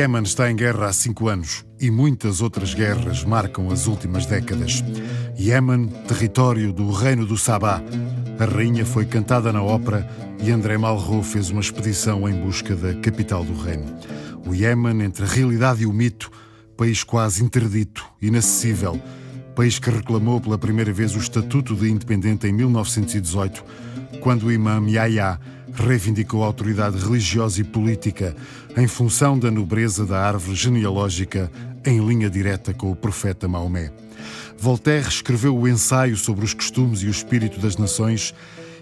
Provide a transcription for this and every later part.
Iémen está em guerra há cinco anos e muitas outras guerras marcam as últimas décadas. Iémen, território do Reino do Sabá. A rainha foi cantada na ópera e André Malraux fez uma expedição em busca da capital do reino. O Iémen, entre a realidade e o mito, país quase interdito, inacessível, país que reclamou pela primeira vez o Estatuto de Independente em 1918, quando o imã Yahya reivindicou a autoridade religiosa e política em função da nobreza da árvore genealógica em linha direta com o profeta Maomé. Voltaire escreveu o ensaio sobre os costumes e o espírito das nações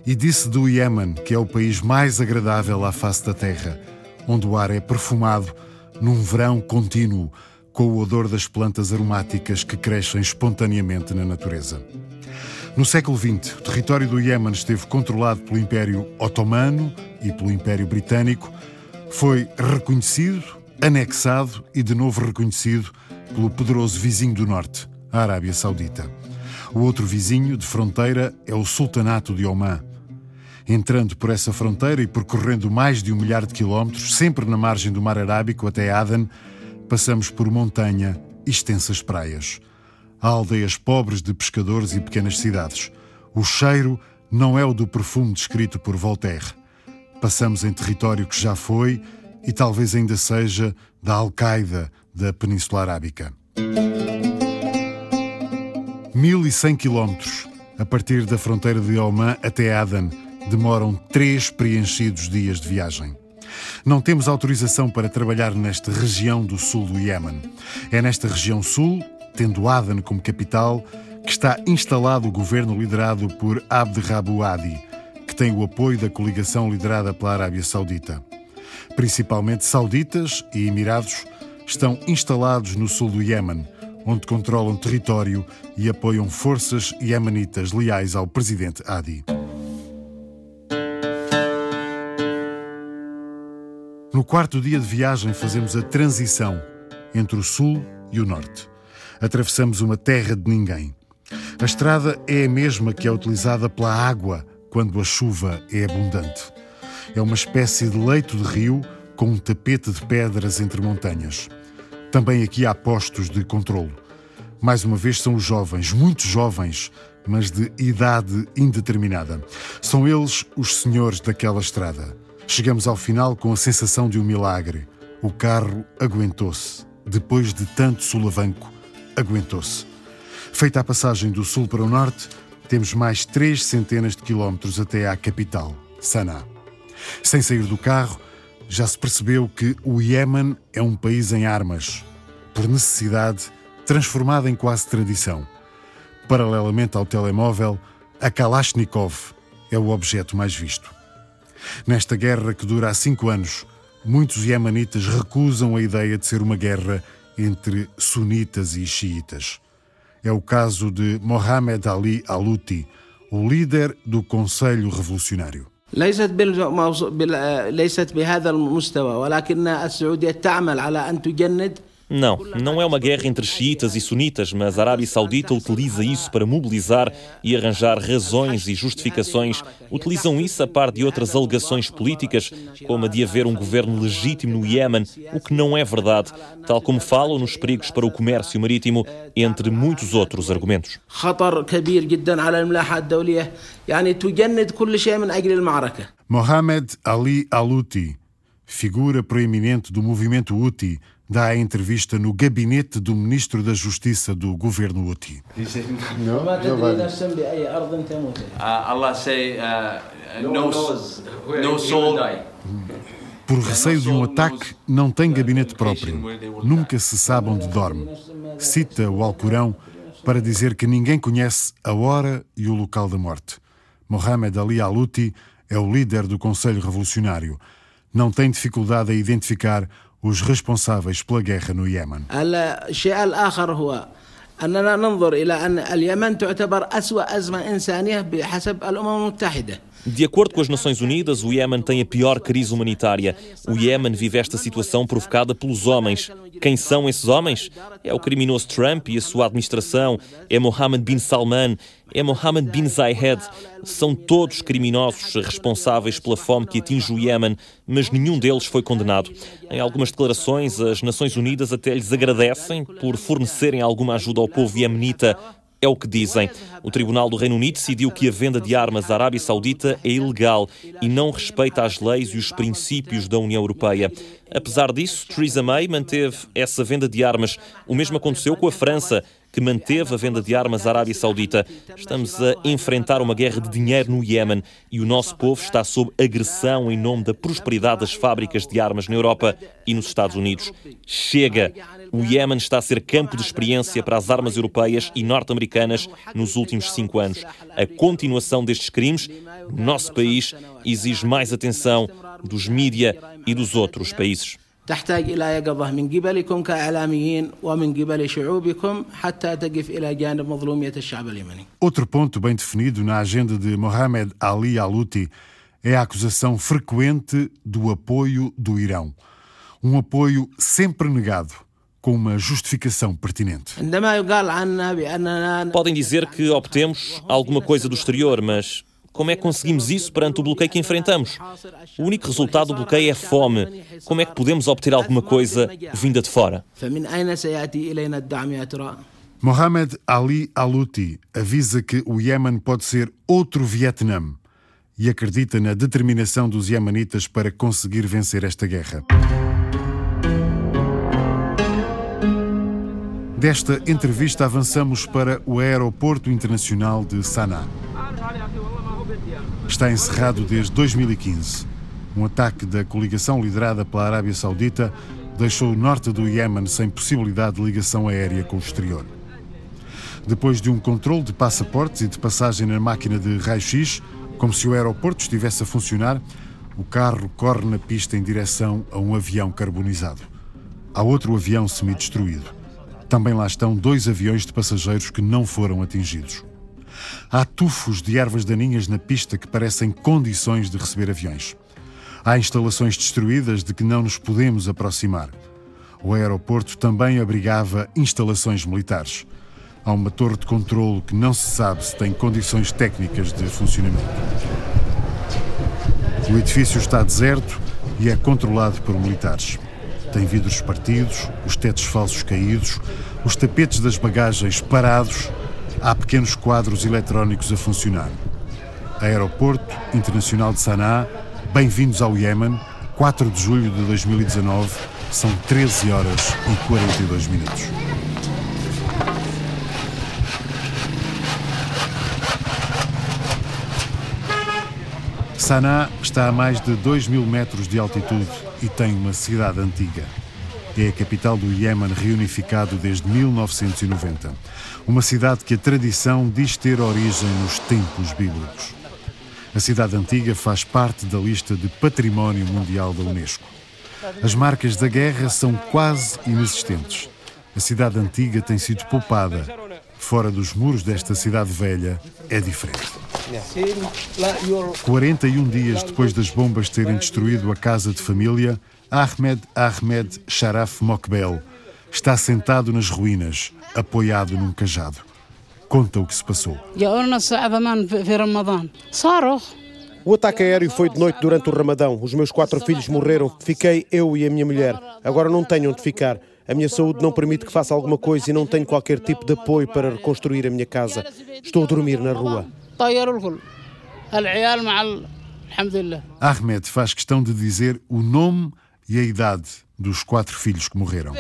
e disse do Iémen que é o país mais agradável à face da terra, onde o ar é perfumado num verão contínuo com o odor das plantas aromáticas que crescem espontaneamente na natureza. No século XX, o território do Iémen esteve controlado pelo Império Otomano e pelo Império Britânico, foi reconhecido, anexado e de novo reconhecido pelo poderoso vizinho do norte, a Arábia Saudita. O outro vizinho de fronteira é o Sultanato de Oman. Entrando por essa fronteira e percorrendo mais de um milhar de quilómetros, sempre na margem do Mar Arábico até Aden, passamos por montanha e extensas praias. Há aldeias pobres de pescadores e pequenas cidades. O cheiro não é o do perfume descrito por Voltaire. Passamos em território que já foi e talvez ainda seja da Al-Qaeda da Península Arábica. 1100 quilómetros a partir da fronteira de Oman até Aden demoram três preenchidos dias de viagem. Não temos autorização para trabalhar nesta região do sul do Iémen. É nesta região sul tendo Aden como capital, que está instalado o governo liderado por Abd Rabu Hadi, que tem o apoio da coligação liderada pela Arábia Saudita. Principalmente sauditas e emirados estão instalados no sul do Iémen, onde controlam território e apoiam forças iemenitas leais ao presidente Hadi. No quarto dia de viagem, fazemos a transição entre o sul e o norte atravessamos uma terra de ninguém. A estrada é a mesma que é utilizada pela água quando a chuva é abundante. É uma espécie de leito de rio com um tapete de pedras entre montanhas. Também aqui há postos de controlo. Mais uma vez são os jovens, muito jovens, mas de idade indeterminada. São eles os senhores daquela estrada. Chegamos ao final com a sensação de um milagre. O carro aguentou-se, depois de tanto sulavanco aguentou-se. Feita a passagem do sul para o norte, temos mais três centenas de quilómetros até à capital, Sanaa. Sem sair do carro, já se percebeu que o Iémen é um país em armas, por necessidade, transformado em quase tradição. Paralelamente ao telemóvel, a Kalashnikov é o objeto mais visto. Nesta guerra que dura há cinco anos, muitos iemenitas recusam a ideia de ser uma guerra entre sunitas e xiitas. É o caso de Mohamed Ali Alouti, o líder do Conselho Revolucionário. ليست ليست بهذا المستوى ولكن السعوديه تعمل على ان تجند não, não é uma guerra entre xiitas e sunitas, mas a Arábia Saudita utiliza isso para mobilizar e arranjar razões e justificações. Utilizam isso a par de outras alegações políticas, como a de haver um governo legítimo no Iémen, o que não é verdade, tal como falam nos perigos para o comércio marítimo, entre muitos outros argumentos. Mohamed Ali Alouti, figura proeminente do movimento Houthi, dá a entrevista no gabinete do Ministro da Justiça do governo Houthi. Por receio de um ataque, não tem gabinete próprio. Nunca se sabe onde dorme. Cita o Alcorão para dizer que ninguém conhece a hora e o local da morte. Mohamed Ali Alouti é o líder do Conselho Revolucionário. Não tem dificuldade a identificar os responsáveis pela guerra no Iémen. أننا ننظر إلى أن اليمن تعتبر أسوأ أزمة إنسانية بحسب الأمم المتحدة de acordo com as Nações Unidas, o Iémen tem a pior crise humanitária. O Iémen vive esta situação provocada pelos homens. Quem são esses homens? É o criminoso Trump e a sua administração, é Mohammed bin Salman, é Mohammed bin Zayed. São todos criminosos responsáveis pela fome que atinge o Iémen, mas nenhum deles foi condenado. Em algumas declarações, as Nações Unidas até lhes agradecem por fornecerem alguma ajuda ao povo iemenita é o que dizem. O Tribunal do Reino Unido decidiu que a venda de armas à Arábia Saudita é ilegal e não respeita as leis e os princípios da União Europeia. Apesar disso, Theresa May manteve essa venda de armas. O mesmo aconteceu com a França, que manteve a venda de armas à Arábia Saudita. Estamos a enfrentar uma guerra de dinheiro no Iémen e o nosso povo está sob agressão em nome da prosperidade das fábricas de armas na Europa e nos Estados Unidos. Chega! O Iémen está a ser campo de experiência para as armas europeias e norte-americanas nos últimos cinco anos. A continuação destes crimes no nosso país exige mais atenção dos mídia e dos outros países. تحتاج إلى يقظة من قبلكم كإعلاميين ومن قبل شعوبكم حتى تقف إلى جانب مظلومية الشعب اليمني. Outro ponto bem definido na agenda de Mohamed Ali Alouti é a acusação frequente do apoio do Irão. Um apoio sempre negado com uma justificação pertinente. Podem dizer que obtemos alguma coisa do exterior, mas como é que conseguimos isso perante o bloqueio que enfrentamos? O único resultado do bloqueio é fome. Como é que podemos obter alguma coisa vinda de fora? Mohamed Ali Alouti avisa que o Iémen pode ser outro Vietnã e acredita na determinação dos iemenitas para conseguir vencer esta guerra. Desta entrevista avançamos para o Aeroporto Internacional de Sanaa. Está encerrado desde 2015. Um ataque da coligação liderada pela Arábia Saudita deixou o norte do Iémen sem possibilidade de ligação aérea com o exterior. Depois de um controle de passaportes e de passagem na máquina de raio-x, como se o aeroporto estivesse a funcionar, o carro corre na pista em direção a um avião carbonizado. Há outro avião semi-destruído. Também lá estão dois aviões de passageiros que não foram atingidos. Há tufos de ervas daninhas na pista que parecem condições de receber aviões. Há instalações destruídas de que não nos podemos aproximar. O aeroporto também abrigava instalações militares. Há uma torre de controlo que não se sabe se tem condições técnicas de funcionamento. O edifício está deserto e é controlado por militares. Tem vidros partidos, os tetos falsos caídos, os tapetes das bagagens parados. Há pequenos quadros eletrónicos a funcionar. Aeroporto Internacional de Sanaa, bem-vindos ao Iémen, 4 de julho de 2019, são 13 horas e 42 minutos. Sanaa está a mais de 2 mil metros de altitude e tem uma cidade antiga. É a capital do Iémen reunificado desde 1990. Uma cidade que a tradição diz ter origem nos tempos bíblicos. A cidade antiga faz parte da lista de Património Mundial da Unesco. As marcas da guerra são quase inexistentes. A cidade antiga tem sido poupada. Fora dos muros desta cidade velha é diferente. 41 dias depois das bombas terem destruído a casa de família, Ahmed Ahmed Sharaf Mokbel está sentado nas ruínas, apoiado num cajado. Conta o que se passou. O ataque aéreo foi de noite durante o Ramadão. Os meus quatro filhos morreram. Fiquei eu e a minha mulher. Agora não tenho onde ficar. A minha saúde não permite que faça alguma coisa e não tenho qualquer tipo de apoio para reconstruir a minha casa. Estou a dormir na rua. Ahmed faz questão de dizer o nome e a idade dos quatro filhos que morreram.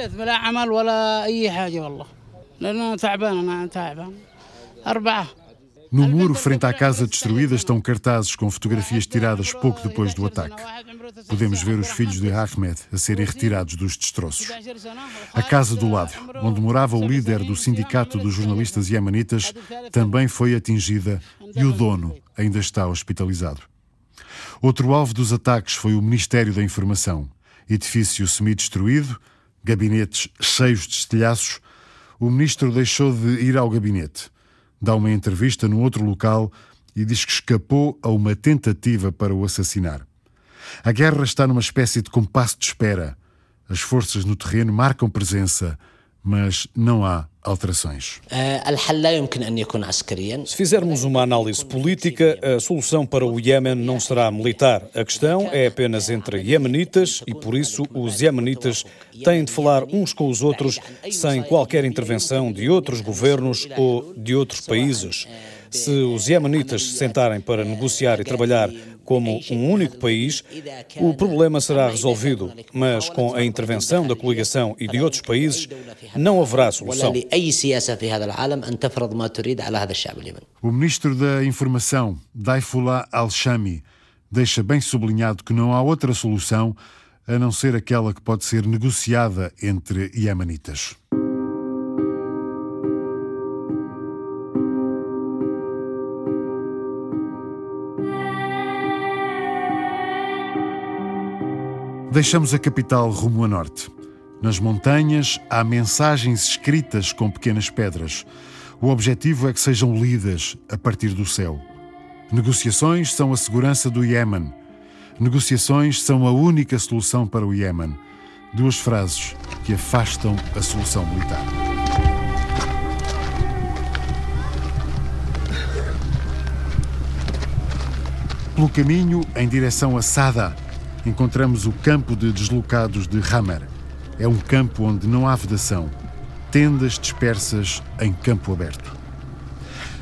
No muro, frente à casa destruída, estão cartazes com fotografias tiradas pouco depois do ataque. Podemos ver os filhos de Ahmed a serem retirados dos destroços. A casa do lado, onde morava o líder do Sindicato dos Jornalistas Yemenitas, também foi atingida e o dono ainda está hospitalizado. Outro alvo dos ataques foi o Ministério da Informação. Edifício semi-destruído, gabinetes cheios de estilhaços. O ministro deixou de ir ao gabinete. Dá uma entrevista num outro local e diz que escapou a uma tentativa para o assassinar. A guerra está numa espécie de compasso de espera. As forças no terreno marcam presença, mas não há alterações. Se fizermos uma análise política, a solução para o Iêmen não será militar. A questão é apenas entre iemenitas e, por isso, os iemenitas têm de falar uns com os outros sem qualquer intervenção de outros governos ou de outros países. Se os iemenitas se sentarem para negociar e trabalhar como um único país, o problema será resolvido, mas com a intervenção da coligação e de outros países, não haverá solução. O ministro da Informação, Daifullah al-Shami, deixa bem sublinhado que não há outra solução a não ser aquela que pode ser negociada entre iemenitas. Deixamos a capital rumo a norte. Nas montanhas há mensagens escritas com pequenas pedras. O objetivo é que sejam lidas a partir do céu. Negociações são a segurança do Iémen. Negociações são a única solução para o Iémen. Duas frases que afastam a solução militar. Pelo caminho em direção a Sada, encontramos o campo de deslocados de Hammer. É um campo onde não há vedação, tendas dispersas em campo aberto.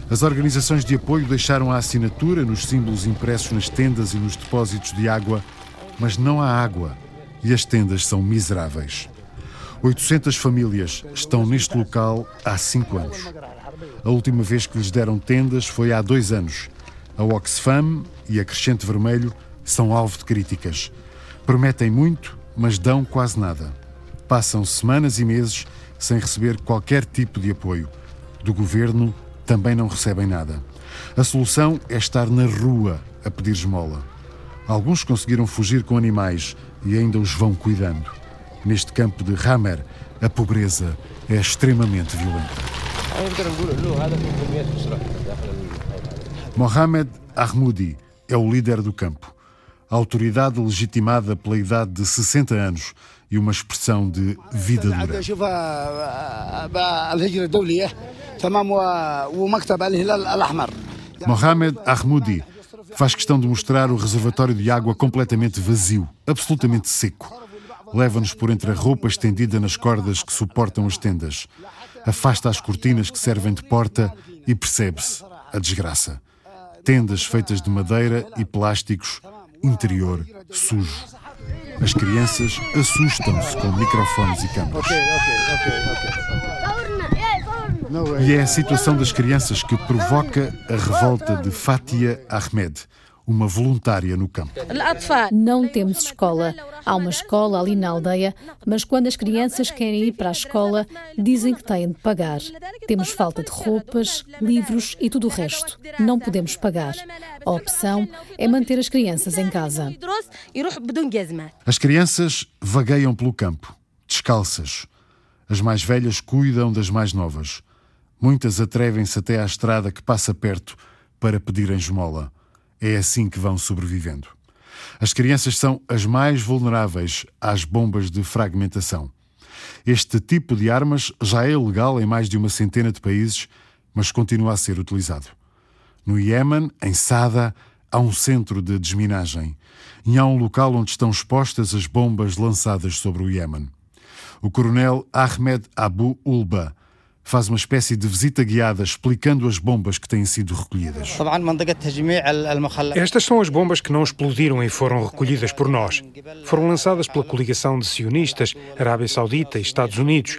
As organizações de apoio deixaram a assinatura nos símbolos impressos nas tendas e nos depósitos de água, mas não há água e as tendas são miseráveis. 800 famílias estão neste local há cinco anos. A última vez que lhes deram tendas foi há dois anos. A Oxfam e a Crescente Vermelho são alvo de críticas. Prometem muito, mas dão quase nada. Passam semanas e meses sem receber qualquer tipo de apoio. Do governo também não recebem nada. A solução é estar na rua a pedir esmola. Alguns conseguiram fugir com animais e ainda os vão cuidando. Neste campo de Hammer, a pobreza é extremamente violenta. Mohamed Ahmoudi é o líder do campo autoridade legitimada pela idade de 60 anos e uma expressão de vida dura. Mohamed Ahmoudi faz questão de mostrar o reservatório de água completamente vazio, absolutamente seco. Leva-nos por entre a roupa estendida nas cordas que suportam as tendas. Afasta as cortinas que servem de porta e percebe-se a desgraça. Tendas feitas de madeira e plásticos interior sujo. As crianças assustam-se com microfones e câmaras. E é a situação das crianças que provoca a revolta de Fatia Ahmed, uma voluntária no campo. Não temos escola. Há uma escola ali na aldeia, mas quando as crianças querem ir para a escola, dizem que têm de pagar. Temos falta de roupas, livros e tudo o resto. Não podemos pagar. A opção é manter as crianças em casa. As crianças vagueiam pelo campo, descalças. As mais velhas cuidam das mais novas. Muitas atrevem-se até à estrada que passa perto para pedirem esmola. É assim que vão sobrevivendo. As crianças são as mais vulneráveis às bombas de fragmentação. Este tipo de armas já é legal em mais de uma centena de países, mas continua a ser utilizado. No Iémen, em Sada, há um centro de desminagem e há um local onde estão expostas as bombas lançadas sobre o Iémen. O coronel Ahmed Abu Ulba faz uma espécie de visita guiada explicando as bombas que têm sido recolhidas. Estas são as bombas que não explodiram e foram recolhidas por nós. Foram lançadas pela coligação de sionistas, Arábia Saudita e Estados Unidos.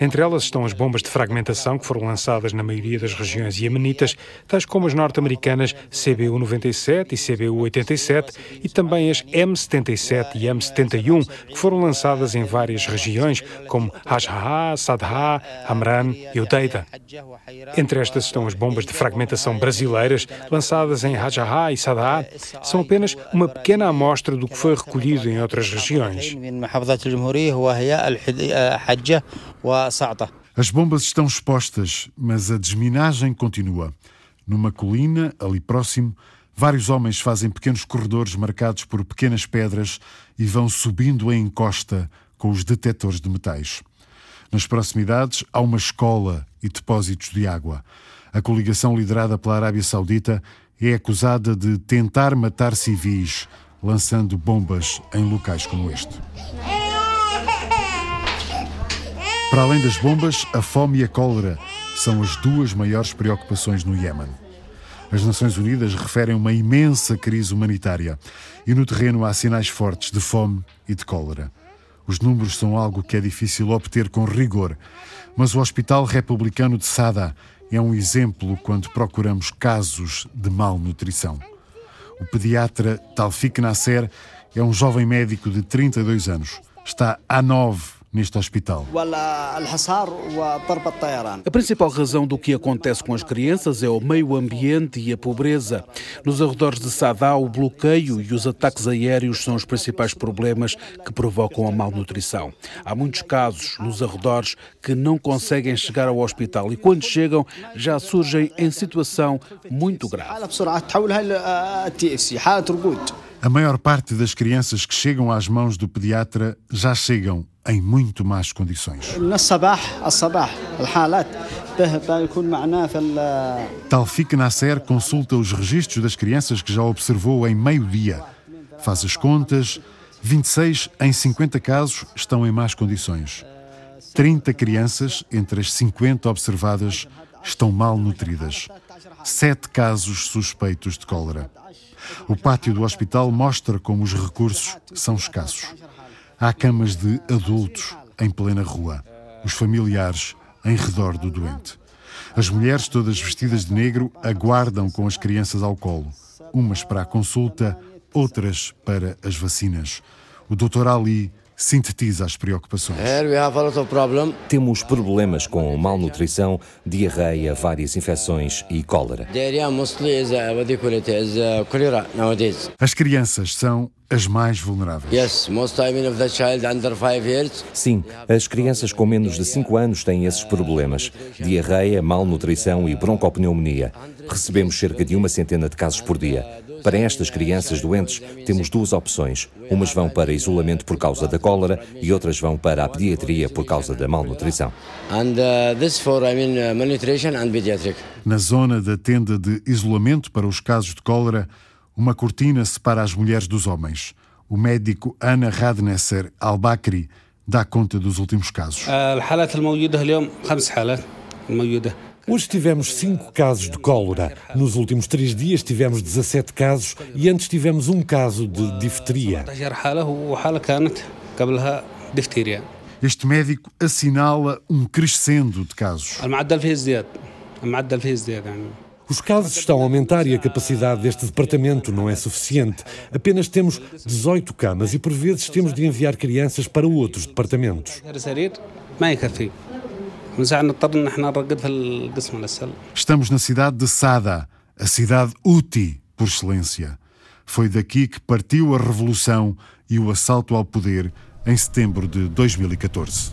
Entre elas estão as bombas de fragmentação que foram lançadas na maioria das regiões iemenitas, tais como as norte-americanas CBU-97 e CBU-87 e também as M77 e M71, que foram lançadas em várias regiões, como Hajha, Sadha, Amran e Udeida. Entre estas estão as bombas de fragmentação brasileiras, lançadas em Hajha e Sadha. São apenas uma pequena amostra do que foi recolhido em outras regiões. As bombas estão expostas, mas a desminagem continua. Numa colina, ali próximo, vários homens fazem pequenos corredores marcados por pequenas pedras e vão subindo em encosta com os detectores de metais. Nas proximidades há uma escola e depósitos de água. A coligação liderada pela Arábia Saudita é acusada de tentar matar civis, lançando bombas em locais como este. Para além das bombas, a fome e a cólera são as duas maiores preocupações no Iêmen. As Nações Unidas referem uma imensa crise humanitária e no terreno há sinais fortes de fome e de cólera. Os números são algo que é difícil obter com rigor, mas o Hospital Republicano de Sada é um exemplo quando procuramos casos de malnutrição. O pediatra Talfik Nasser é um jovem médico de 32 anos. Está há nove neste hospital. A principal razão do que acontece com as crianças é o meio ambiente e a pobreza. Nos arredores de Sadá, o bloqueio e os ataques aéreos são os principais problemas que provocam a malnutrição. Há muitos casos nos arredores que não conseguem chegar ao hospital e, quando chegam, já surgem em situação muito grave. A maior parte das crianças que chegam às mãos do pediatra já chegam em muito más condições. Talfik Nasser consulta os registros das crianças que já observou em meio-dia. Faz as contas, 26 em 50 casos estão em más condições. 30 crianças, entre as 50 observadas, estão mal nutridas. Sete casos suspeitos de cólera. O pátio do hospital mostra como os recursos são escassos. Há camas de adultos em plena rua, os familiares em redor do doente. As mulheres, todas vestidas de negro, aguardam com as crianças ao colo, umas para a consulta, outras para as vacinas. O Dr. Ali sintetiza as preocupações. Temos problemas com malnutrição, diarreia, várias infecções e cólera. As crianças são as mais vulneráveis. Sim, as crianças com menos de 5 anos têm esses problemas: diarreia, malnutrição e broncopneumonia. Recebemos cerca de uma centena de casos por dia. Para estas crianças doentes, temos duas opções. Umas vão para isolamento por causa da cólera e outras vão para a pediatria por causa da malnutrição. Uh, uh, Na zona da tenda de isolamento para os casos de cólera, uma cortina separa as mulheres dos homens. O médico Ana Radnesser Al-Bakri dá conta dos últimos casos. Hoje tivemos cinco casos de cólera. Nos últimos três dias tivemos 17 casos e antes tivemos um caso de difteria. Este médico assinala um crescendo de casos. Os casos estão a aumentar e a capacidade deste departamento não é suficiente. Apenas temos 18 camas e por vezes temos de enviar crianças para outros departamentos. Estamos na cidade de Sada, a cidade útil por excelência. Foi daqui que partiu a revolução e o assalto ao poder em setembro de 2014.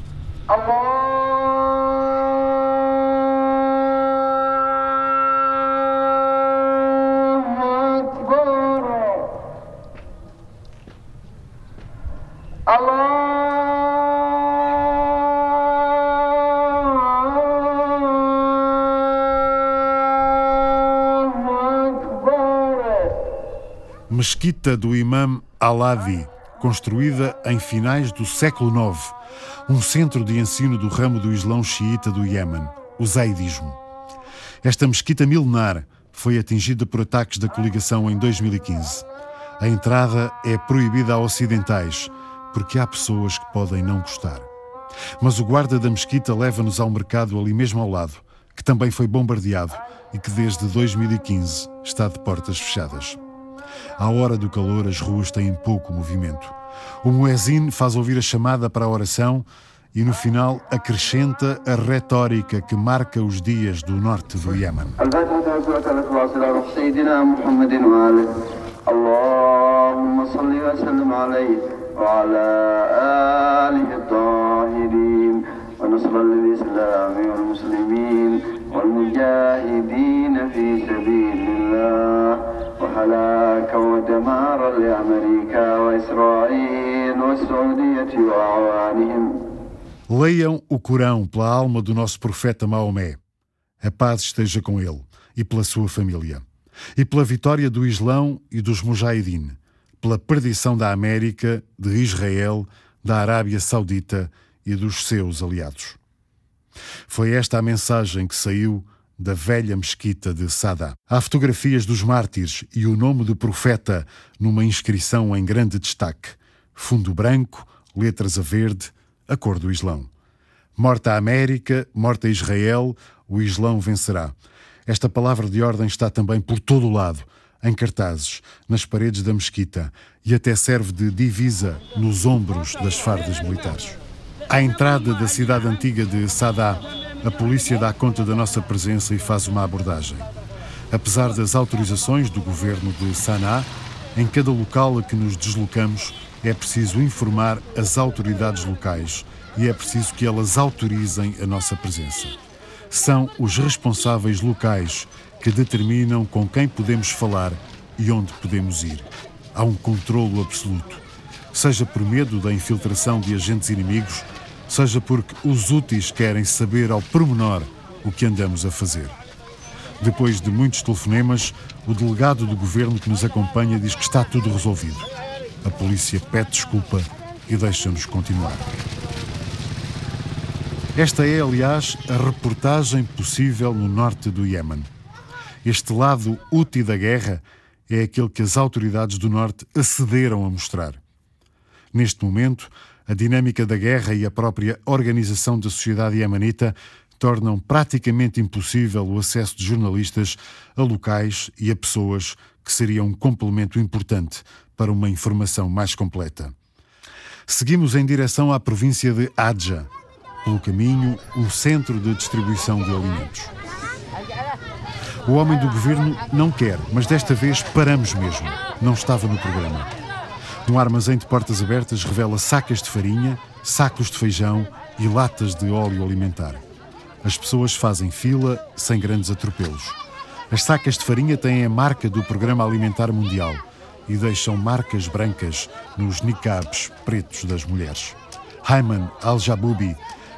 Mesquita do Imam Alavi, construída em finais do século IX, um centro de ensino do ramo do Islão xiita do Iêmen, o Zaidismo. Esta mesquita milenar foi atingida por ataques da coligação em 2015. A entrada é proibida a ocidentais, porque há pessoas que podem não gostar. Mas o guarda da mesquita leva-nos ao mercado ali mesmo ao lado, que também foi bombardeado e que desde 2015 está de portas fechadas. À hora do calor, as ruas têm pouco movimento. O muezzin faz ouvir a chamada para a oração e no final acrescenta a retórica que marca os dias do norte do Iêmen. ونصر للإسلام والمسلمين والمجاهدين في سبيل ودمارا لأمريكا وإسرائيل والسعودية وأعوانهم Leiam o Corão pela alma do nosso profeta Maomé. A paz esteja com ele e pela sua família. E pela vitória do Islão e dos Mujahideen. Pela perdição da América, de Israel, da Arábia Saudita e dos seus aliados. Foi esta a mensagem que saiu da velha mesquita de Sada. Há fotografias dos mártires e o nome do profeta numa inscrição em grande destaque. Fundo branco, letras a verde, a cor do Islão. Morta a América, morta Israel, o Islão vencerá. Esta palavra de ordem está também por todo o lado, em cartazes, nas paredes da mesquita e até serve de divisa nos ombros das fardas militares. À entrada da cidade antiga de Sadá, a polícia dá conta da nossa presença e faz uma abordagem. Apesar das autorizações do governo de Sanaa, em cada local a que nos deslocamos é preciso informar as autoridades locais e é preciso que elas autorizem a nossa presença. São os responsáveis locais que determinam com quem podemos falar e onde podemos ir. Há um controlo absoluto, seja por medo da infiltração de agentes inimigos, seja porque os úteis querem saber ao pormenor o que andamos a fazer. Depois de muitos telefonemas, o delegado do governo que nos acompanha diz que está tudo resolvido. A polícia pede desculpa e deixa-nos continuar. Esta é, aliás, a reportagem possível no norte do Iêmen. Este lado útil da guerra é aquele que as autoridades do norte acederam a mostrar. Neste momento, a dinâmica da guerra e a própria organização da sociedade iemanita tornam praticamente impossível o acesso de jornalistas a locais e a pessoas que seriam um complemento importante para uma informação mais completa. Seguimos em direção à província de Adja, pelo caminho, o centro de distribuição de alimentos. O homem do governo não quer, mas desta vez paramos mesmo. Não estava no programa. Um armazém de portas abertas revela sacas de farinha, sacos de feijão e latas de óleo alimentar. As pessoas fazem fila sem grandes atropelos. As sacas de farinha têm a marca do Programa Alimentar Mundial e deixam marcas brancas nos niqabs pretos das mulheres. Ayman Al-Jaboubi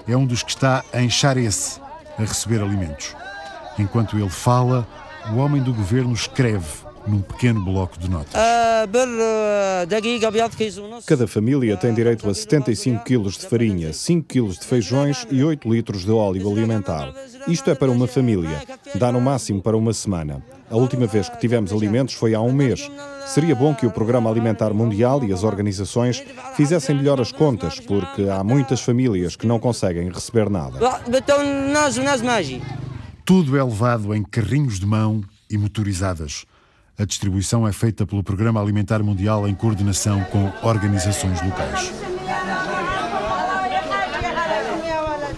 é um dos que está em Charesse a receber alimentos. Enquanto ele fala, o homem do governo escreve num pequeno bloco de notas. Cada família tem direito a 75 kg de farinha, 5 kg de feijões e 8 litros de óleo alimentar. Isto é para uma família. Dá no máximo para uma semana. A última vez que tivemos alimentos foi há um mês. Seria bom que o Programa Alimentar Mundial e as organizações fizessem melhor as contas, porque há muitas famílias que não conseguem receber nada. Tudo é levado em carrinhos de mão e motorizadas. A distribuição é feita pelo Programa Alimentar Mundial em coordenação com organizações locais.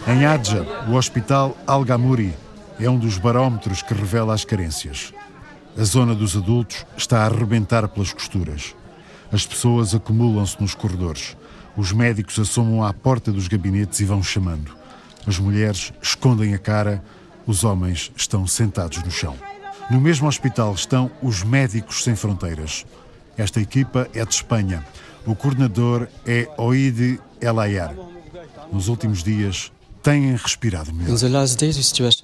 Em Adja, o Hospital Al-Gamuri é um dos barómetros que revela as carências. A zona dos adultos está a arrebentar pelas costuras. As pessoas acumulam-se nos corredores. Os médicos assomam à porta dos gabinetes e vão chamando. As mulheres escondem a cara, os homens estão sentados no chão. No mesmo hospital estão os Médicos Sem Fronteiras. Esta equipa é de Espanha. O coordenador é Oide Elayar. Nos últimos dias, têm respirado melhor.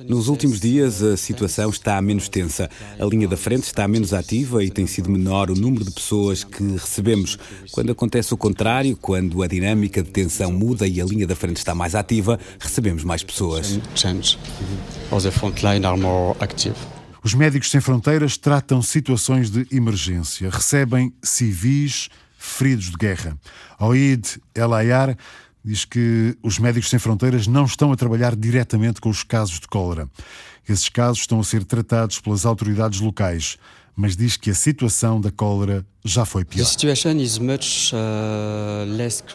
Nos últimos dias, a situação está menos tensa. A linha da frente está menos ativa e tem sido menor o número de pessoas que recebemos. Quando acontece o contrário, quando a dinâmica de tensão muda e a linha da frente está mais ativa, recebemos mais pessoas. Os Médicos Sem Fronteiras tratam situações de emergência, recebem civis feridos de guerra. Oid El Ayar diz que os Médicos Sem Fronteiras não estão a trabalhar diretamente com os casos de cólera. Esses casos estão a ser tratados pelas autoridades locais, mas diz que a situação da cólera já foi pior. Uh,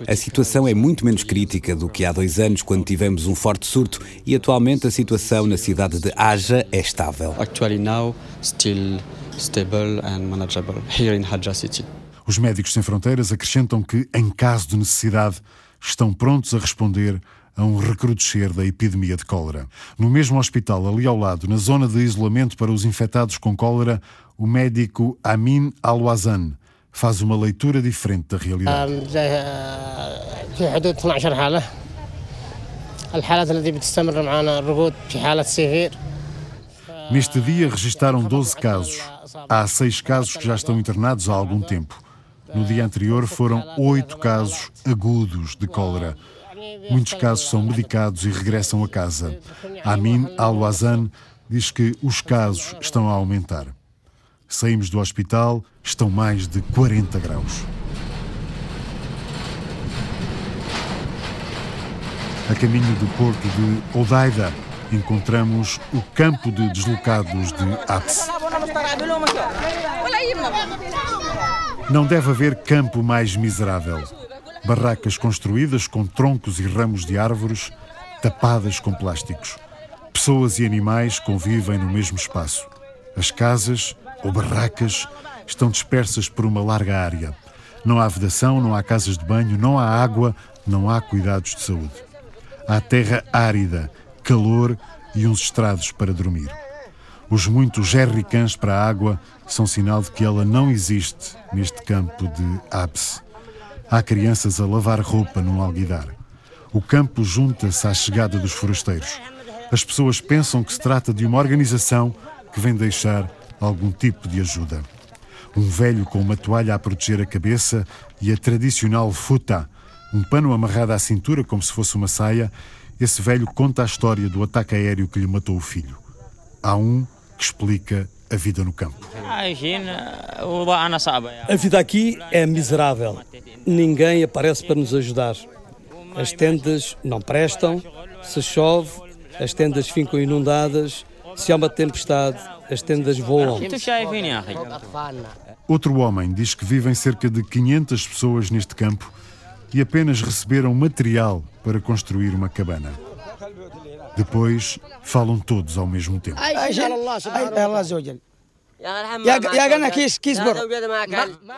a situação é muito menos crítica do que há dois anos, quando tivemos um forte surto, e atualmente a situação na cidade de Aja é estável. Os Médicos Sem Fronteiras acrescentam que, em caso de necessidade, estão prontos a responder a um recrudescer da epidemia de cólera. No mesmo hospital, ali ao lado, na zona de isolamento para os infectados com cólera, o médico Amin Al-Wazan faz uma leitura diferente da realidade. Neste dia registaram 12 casos. Há seis casos que já estão internados há algum tempo. No dia anterior foram oito casos agudos de cólera. Muitos casos são medicados e regressam a casa. Amin Al-Wazan diz que os casos estão a aumentar. Saímos do hospital, estão mais de 40 graus. A caminho do porto de Odaida, encontramos o campo de deslocados de Aps. Não deve haver campo mais miserável. Barracas construídas com troncos e ramos de árvores, tapadas com plásticos. Pessoas e animais convivem no mesmo espaço. As casas, ou barracas, estão dispersas por uma larga área. Não há vedação, não há casas de banho, não há água, não há cuidados de saúde. Há terra árida, calor e uns estrados para dormir. Os muitos jerrycans para a água são sinal de que ela não existe neste campo de Abs. Há crianças a lavar roupa num alguidar. O campo junta-se à chegada dos forasteiros. As pessoas pensam que se trata de uma organização que vem deixar algum tipo de ajuda. Um velho com uma toalha a proteger a cabeça e a tradicional futa, um pano amarrado à cintura como se fosse uma saia, esse velho conta a história do ataque aéreo que lhe matou o filho. Há um que explica a vida no campo. A vida aqui é miserável. Ninguém aparece para nos ajudar. As tendas não prestam, se chove, as tendas ficam inundadas, se há uma tempestade, as tendas voam. Outro homem diz que vivem cerca de 500 pessoas neste campo e apenas receberam material para construir uma cabana. Depois falam todos ao mesmo tempo.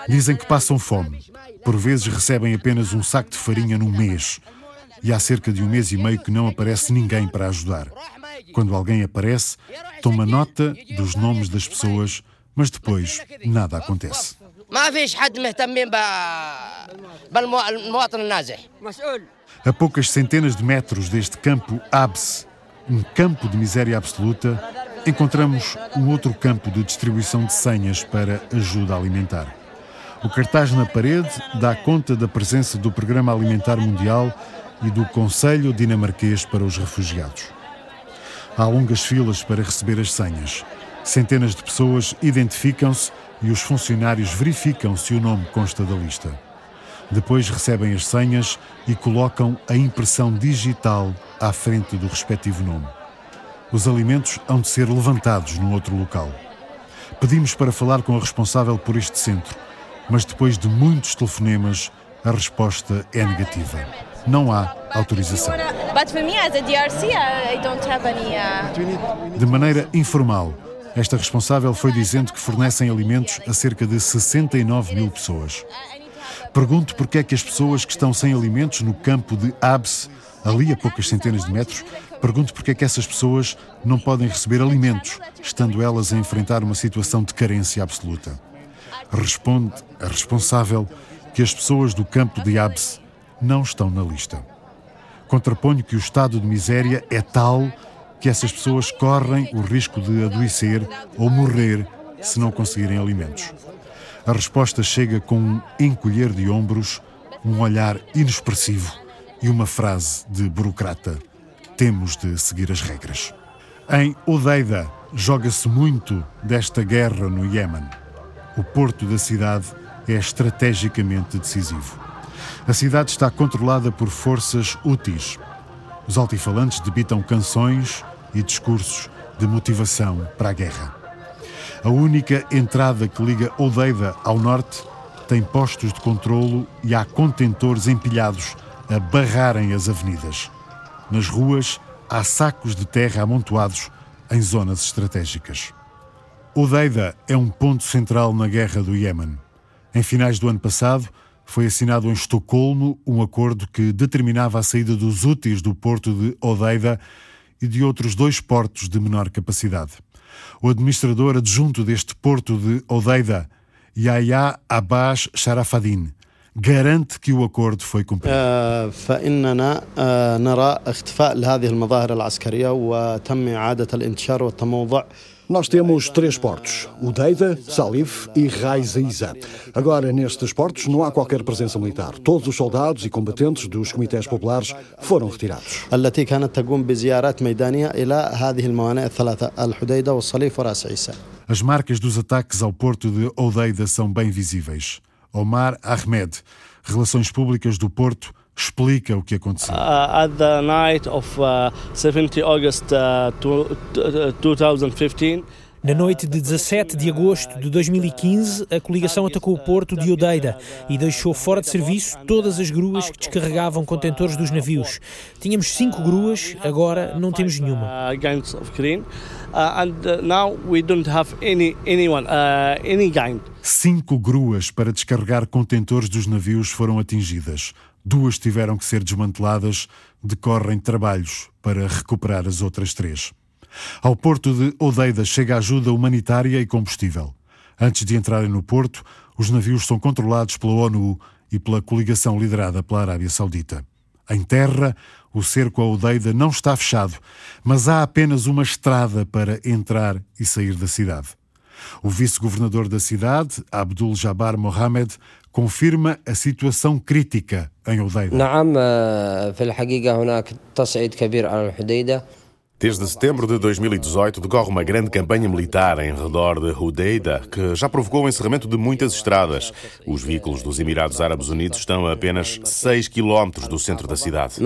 Dizem que passam fome. Por vezes recebem apenas um saco de farinha no mês. E há cerca de um mês e meio que não aparece ninguém para ajudar. Quando alguém aparece, toma nota dos nomes das pessoas, mas depois nada acontece. A poucas centenas de metros deste campo Abs, um campo de miséria absoluta, encontramos um outro campo de distribuição de senhas para ajuda alimentar. O cartaz na parede dá conta da presença do Programa Alimentar Mundial e do Conselho Dinamarquês para os Refugiados. Há longas filas para receber as senhas. Centenas de pessoas identificam-se e os funcionários verificam se o nome consta da lista. Depois recebem as senhas e colocam a impressão digital à frente do respectivo nome. Os alimentos hão de ser levantados num outro local. Pedimos para falar com a responsável por este centro, mas depois de muitos telefonemas, a resposta é negativa. Não há autorização. De maneira informal, esta responsável foi dizendo que fornecem alimentos a cerca de 69 mil pessoas. Pergunto porque é que as pessoas que estão sem alimentos no campo de Abs, ali a poucas centenas de metros, pergunto porque é que essas pessoas não podem receber alimentos, estando elas a enfrentar uma situação de carência absoluta. Responde a responsável que as pessoas do campo de Abs não estão na lista. Contraponho que o estado de miséria é tal que essas pessoas correm o risco de adoecer ou morrer se não conseguirem alimentos. A resposta chega com um encolher de ombros, um olhar inexpressivo e uma frase de burocrata: temos de seguir as regras. Em Odeida joga-se muito desta guerra no Iémen. O porto da cidade é estrategicamente decisivo. A cidade está controlada por forças úteis. Os altifalantes debitam canções e discursos de motivação para a guerra. A única entrada que liga Odeida ao norte tem postos de controlo e há contentores empilhados a barrarem as avenidas. Nas ruas há sacos de terra amontoados em zonas estratégicas. Odeida é um ponto central na guerra do Iémen. Em finais do ano passado, foi assinado em Estocolmo um acordo que determinava a saída dos úteis do porto de Odeida e de outros dois portos de menor capacidade. O administrador adjunto deste porto de Odeida Yahya Abbas Sharafadin, garante que o acordo foi cumprido. فإننا نرى اختفاء لهذه المظاهر العسكرية وتم إعادة الانتشار والتموضع nós temos três portos, o Deida, Salif e Raiza Agora, nestes portos, não há qualquer presença militar. Todos os soldados e combatentes dos comitês populares foram retirados. As marcas dos ataques ao porto de Odeida são bem visíveis. Omar Ahmed, Relações Públicas do Porto, explica o que aconteceu. Uh, at the night of uh, 70 August uh, 2015, na noite de 17 de agosto de 2015, a coligação atacou o porto de Odeida e deixou fora de serviço todas as gruas que descarregavam contentores dos navios. Tínhamos cinco gruas, agora não temos nenhuma. Cinco gruas para descarregar contentores dos navios foram atingidas. Duas tiveram que ser desmanteladas, decorrem trabalhos para recuperar as outras três. Ao porto de Odeida chega ajuda humanitária e combustível. Antes de entrarem no porto, os navios são controlados pela ONU e pela coligação liderada pela Arábia Saudita. Em terra, o cerco a Odeida não está fechado, mas há apenas uma estrada para entrar e sair da cidade. O vice-governador da cidade, Abdul Jabbar Mohamed, confirma a situação crítica em Odeida. Desde setembro de 2018 decorre uma grande campanha militar em redor de Hudeida, que já provocou o encerramento de muitas estradas. Os veículos dos Emirados Árabes Unidos estão a apenas 6 quilómetros do centro da cidade.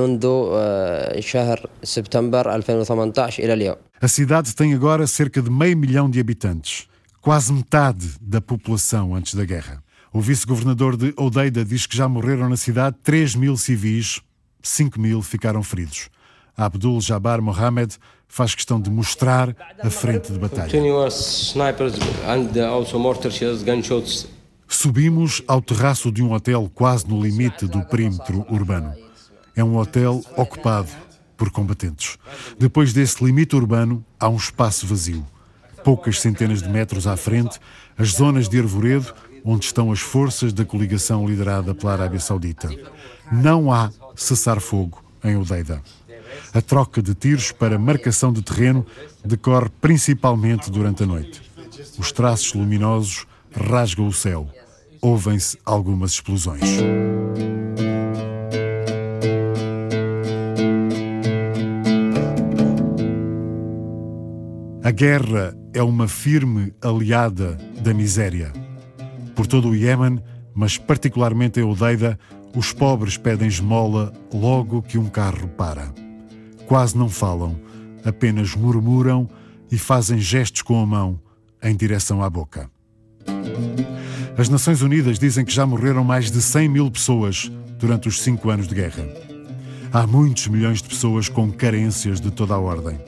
A cidade tem agora cerca de meio milhão de habitantes, quase metade da população antes da guerra. O vice-governador de Odeida diz que já morreram na cidade 3 mil civis, 5 mil ficaram feridos. Abdul Jabbar Mohamed faz questão de mostrar a frente de batalha. Subimos ao terraço de um hotel quase no limite do perímetro urbano. É um hotel ocupado por combatentes. Depois desse limite urbano, há um espaço vazio. Poucas centenas de metros à frente, as zonas de arvoredo onde estão as forças da coligação liderada pela Arábia Saudita. Não há cessar-fogo em Odeida. A troca de tiros para marcação de terreno decorre principalmente durante a noite. Os traços luminosos rasgam o céu. Ouvem-se algumas explosões. A guerra é uma firme aliada da miséria. Por todo o Iêmen, mas particularmente em Odeida, os pobres pedem esmola logo que um carro para. Quase não falam, apenas murmuram e fazem gestos com a mão em direção à boca. As Nações Unidas dizem que já morreram mais de 100 mil pessoas durante os cinco anos de guerra. Há muitos milhões de pessoas com carências de toda a ordem.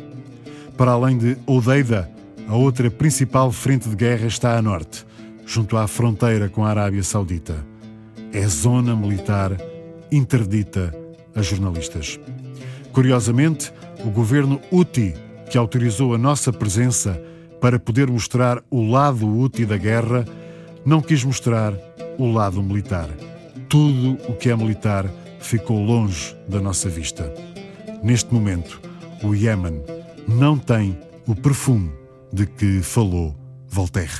Para além de Odeida, a outra principal frente de guerra está a norte, junto à fronteira com a Arábia Saudita. É zona militar interdita a jornalistas. Curiosamente, o governo Houthi, que autorizou a nossa presença para poder mostrar o lado Houthi da guerra, não quis mostrar o lado militar. Tudo o que é militar ficou longe da nossa vista. Neste momento, o Iémen não tem o perfume de que falou Voltaire.